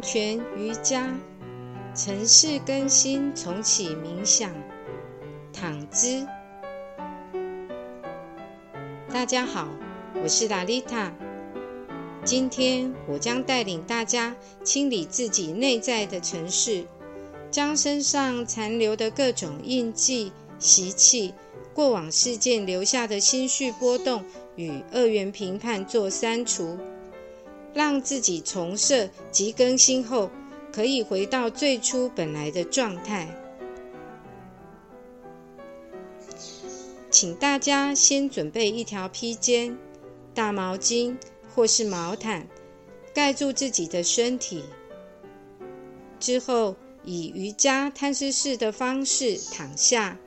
黄泉瑜伽，城市更新重启冥想，躺姿。大家好，我是拉丽塔。今天我将带领大家清理自己内在的城市，将身上残留的各种印记、习气、过往事件留下的心绪波动与二元评判做删除。让自己重设及更新后，可以回到最初本来的状态。请大家先准备一条披肩、大毛巾或是毛毯，盖住自己的身体。之后以瑜伽摊尸式的方式躺下，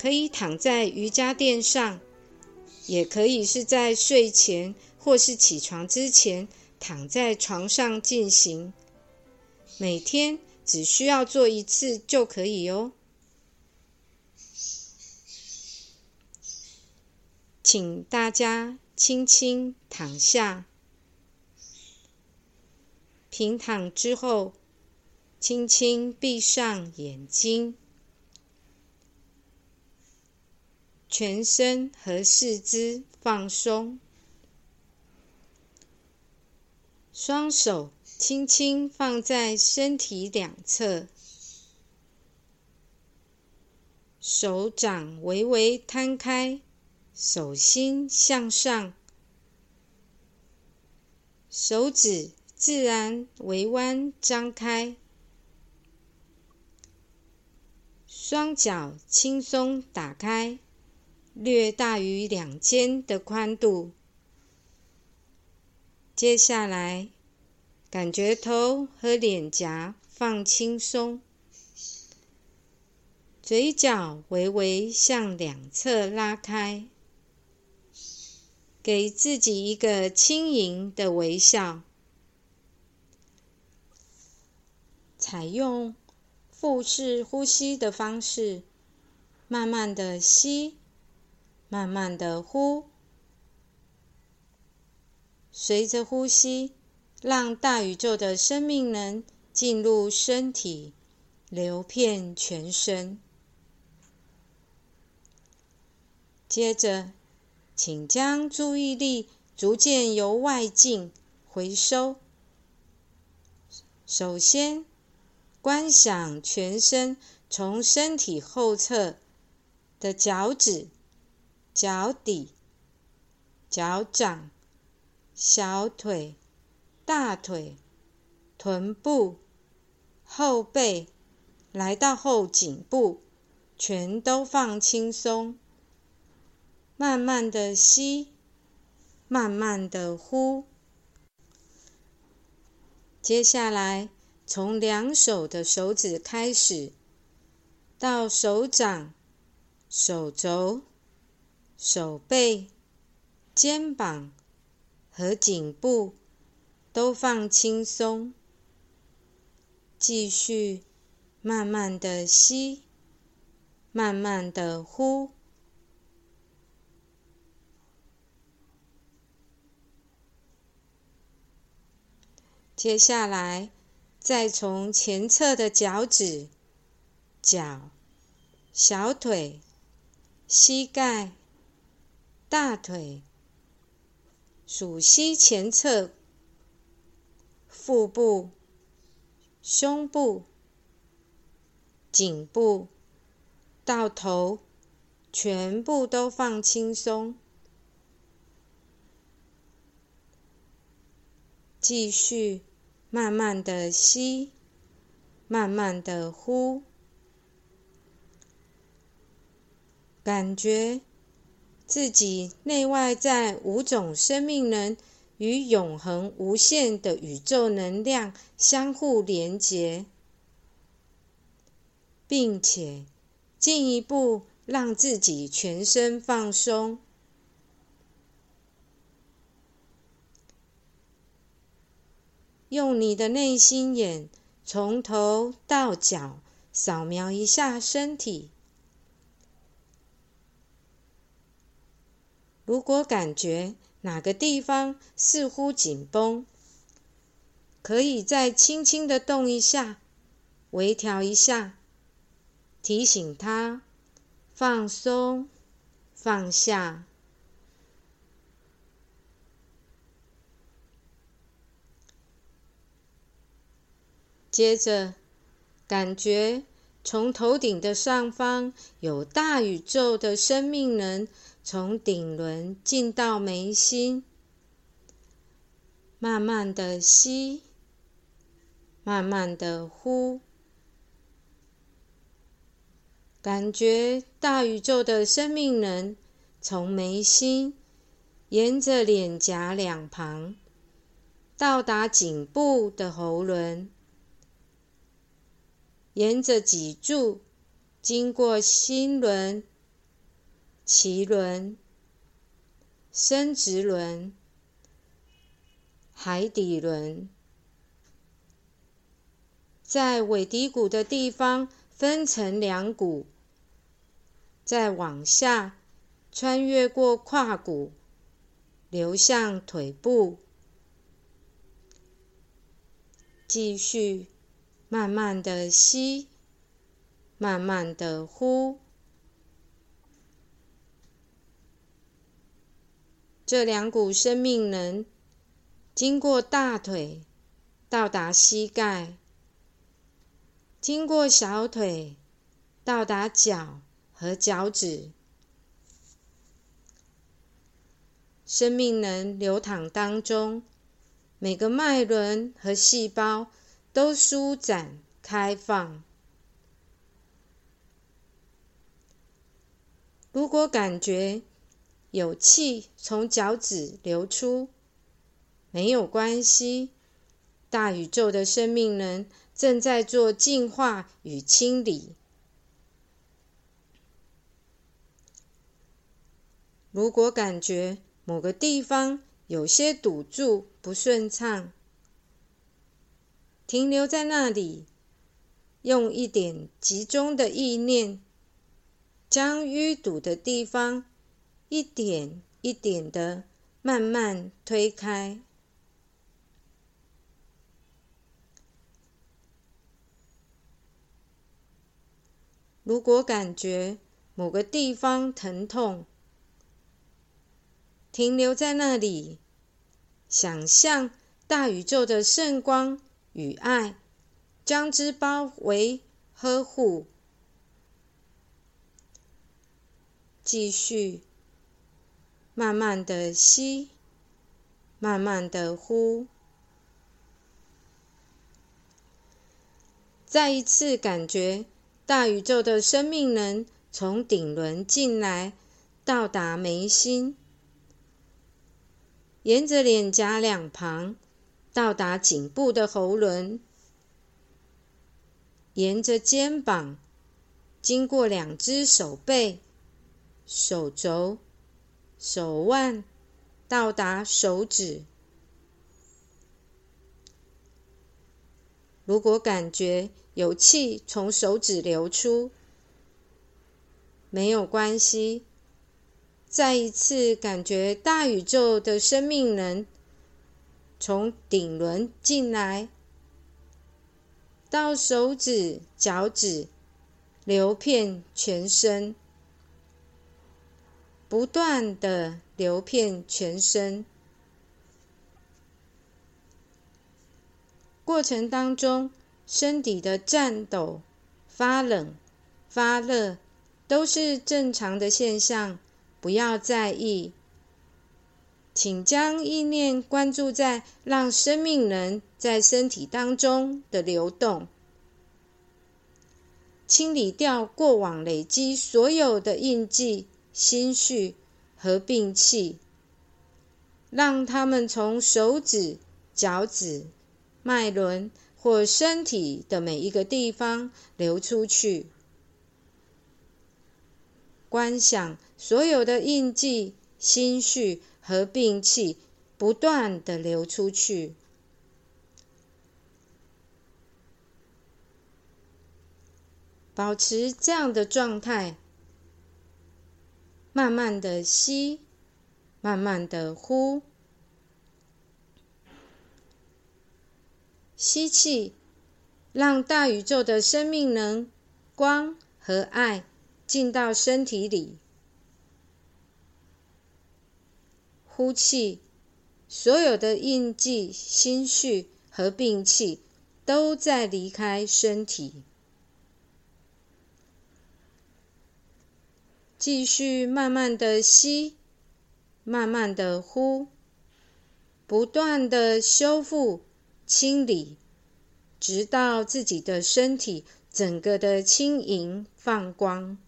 可以躺在瑜伽垫上，也可以是在睡前。或是起床之前躺在床上进行，每天只需要做一次就可以哦。请大家轻轻躺下，平躺之后，轻轻闭上眼睛，全身和四肢放松。双手轻轻放在身体两侧，手掌微微摊开，手心向上，手指自然微弯张开，双脚轻松打开，略大于两肩的宽度。接下来，感觉头和脸颊放轻松，嘴角微微向两侧拉开，给自己一个轻盈的微笑。采用腹式呼吸的方式，慢慢的吸，慢慢的呼。随着呼吸，让大宇宙的生命能进入身体，流遍全身。接着，请将注意力逐渐由外境回收。首先，观想全身从身体后侧的脚趾、脚底、脚掌。小腿、大腿、臀部、后背，来到后颈部，全都放轻松。慢慢的吸，慢慢的呼。接下来，从两手的手指开始，到手掌、手肘、手背、肩膀。和颈部都放轻松，继续慢慢的吸，慢慢的呼。接下来，再从前侧的脚趾、脚、小腿、膝盖、大腿。数膝前侧、腹部、胸部、颈部到头，全部都放轻松。继续慢慢的吸，慢慢的呼，感觉。自己内外在五种生命能与永恒无限的宇宙能量相互连结，并且进一步让自己全身放松。用你的内心眼从头到脚扫描一下身体。如果感觉哪个地方似乎紧绷，可以再轻轻的动一下，微调一下，提醒他放松、放下。接着，感觉从头顶的上方有大宇宙的生命能从顶轮进到眉心，慢慢的吸，慢慢的呼，感觉大宇宙的生命能从眉心沿着脸颊两旁到达颈部的喉轮。沿着脊柱，经过心轮、脐轮、生殖轮、海底轮，在尾骶骨的地方分成两股，再往下穿越过胯骨，流向腿部，继续。慢慢的吸，慢慢的呼。这两股生命能经过大腿，到达膝盖；经过小腿，到达脚和脚趾。生命能流淌当中，每个脉轮和细胞。都舒展开放。如果感觉有气从脚趾流出，没有关系，大宇宙的生命能正在做净化与清理。如果感觉某个地方有些堵住、不顺畅，停留在那里，用一点集中的意念，将淤堵的地方一点一点的慢慢推开。如果感觉某个地方疼痛，停留在那里，想象大宇宙的圣光。与爱将之包围呵护，继续慢慢的吸，慢慢的呼，再一次感觉大宇宙的生命能从顶轮进来，到达眉心，沿着脸颊两旁。到达颈部的喉轮，沿着肩膀，经过两只手背、手肘、手腕，到达手指。如果感觉有气从手指流出，没有关系。再一次感觉大宇宙的生命能。从顶轮进来，到手指、脚趾，流遍全身，不断的流遍全身。过程当中，身体的颤抖、发冷、发热，都是正常的现象，不要在意。请将意念关注在让生命能在身体当中的流动，清理掉过往累积所有的印记、心绪和病气，让他们从手指、脚趾、脉轮或身体的每一个地方流出去。观想所有的印记、心绪。和病气不断的流出去，保持这样的状态，慢慢的吸，慢慢的呼，吸气，让大宇宙的生命能、光和爱进到身体里。呼气，所有的印记、心绪和病气都在离开身体。继续慢慢的吸，慢慢的呼，不断的修复、清理，直到自己的身体整个的轻盈放光。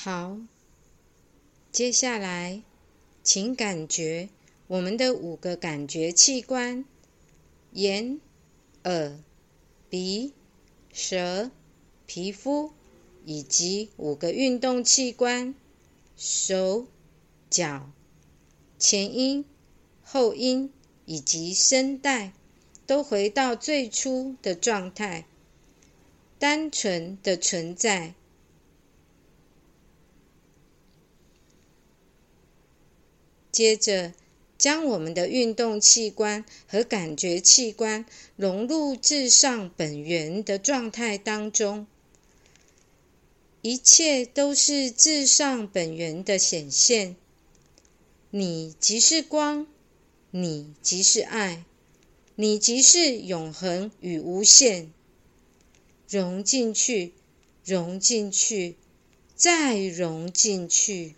好，接下来，请感觉我们的五个感觉器官：眼、耳、鼻、舌、皮肤，以及五个运动器官：手、脚、前音、后音以及声带，都回到最初的状态，单纯的存在。接着，将我们的运动器官和感觉器官融入至上本源的状态当中，一切都是至上本源的显现。你即是光，你即是爱，你即是永恒与无限。融进去，融进去，再融进去。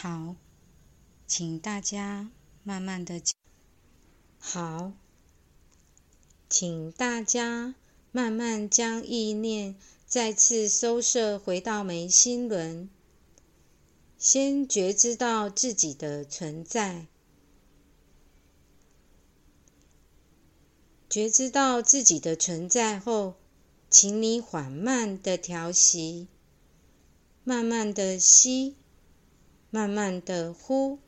好，请大家慢慢的。好，请大家慢慢将意念再次收摄回到眉心轮，先觉知到自己的存在。觉知到自己的存在后，请你缓慢的调息，慢慢的吸，慢慢的呼，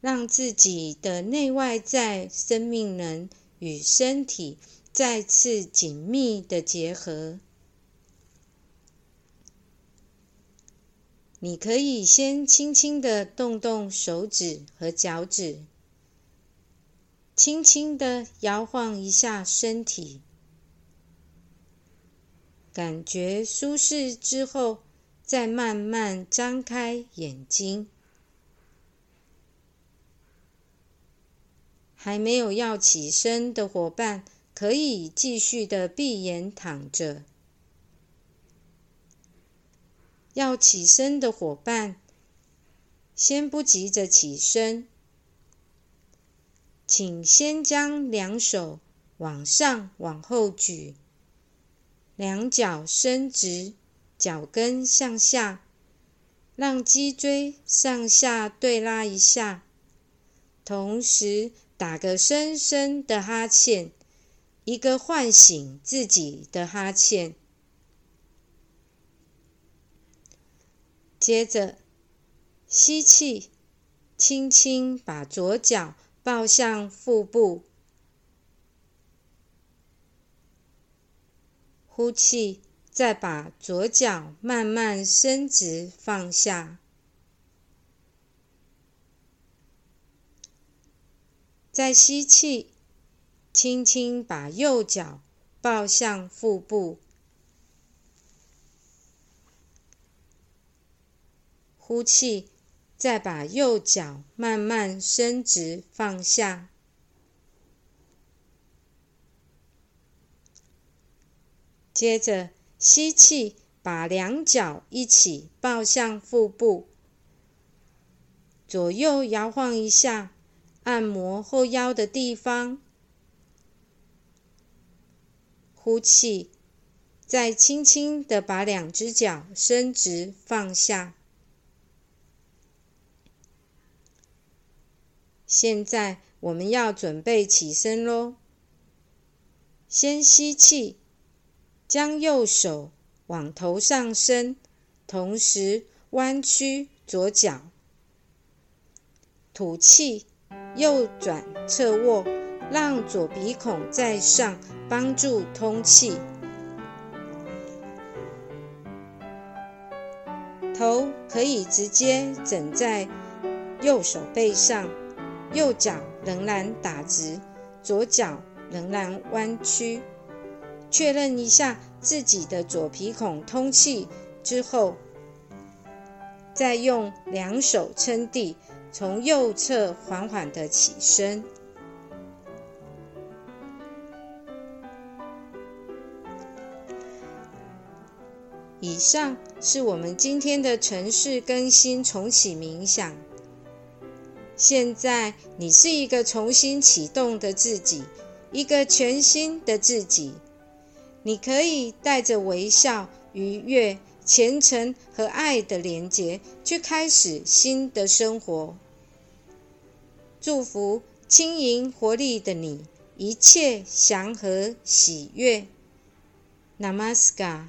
让自己的内外在生命能与身体再次紧密的结合。你可以先轻轻的动动手指和脚趾。轻轻的摇晃一下身体，感觉舒适之后，再慢慢张开眼睛。还没有要起身的伙伴，可以继续的闭眼躺着。要起身的伙伴，先不急着起身。请先将两手往上、往后举，两脚伸直，脚跟向下，让脊椎上下对拉一下，同时打个深深的哈欠，一个唤醒自己的哈欠。接着吸气，轻轻把左脚。抱向腹部，呼气，再把左脚慢慢伸直放下，再吸气，轻轻把右脚抱向腹部，呼气。再把右脚慢慢伸直放下，接着吸气，把两脚一起抱向腹部，左右摇晃一下，按摩后腰的地方。呼气，再轻轻的把两只脚伸直放下。现在我们要准备起身喽。先吸气，将右手往头上伸，同时弯曲左脚。吐气，右转侧卧，让左鼻孔在上，帮助通气。头可以直接枕在右手背上。右脚仍然打直，左脚仍然弯曲。确认一下自己的左鼻孔通气之后，再用两手撑地，从右侧缓缓的起身。以上是我们今天的城市更新重启冥想。现在你是一个重新启动的自己，一个全新的自己。你可以带着微笑、愉悦、虔诚和爱的连接，去开始新的生活。祝福轻盈活力的你，一切祥和喜悦。Namaskar。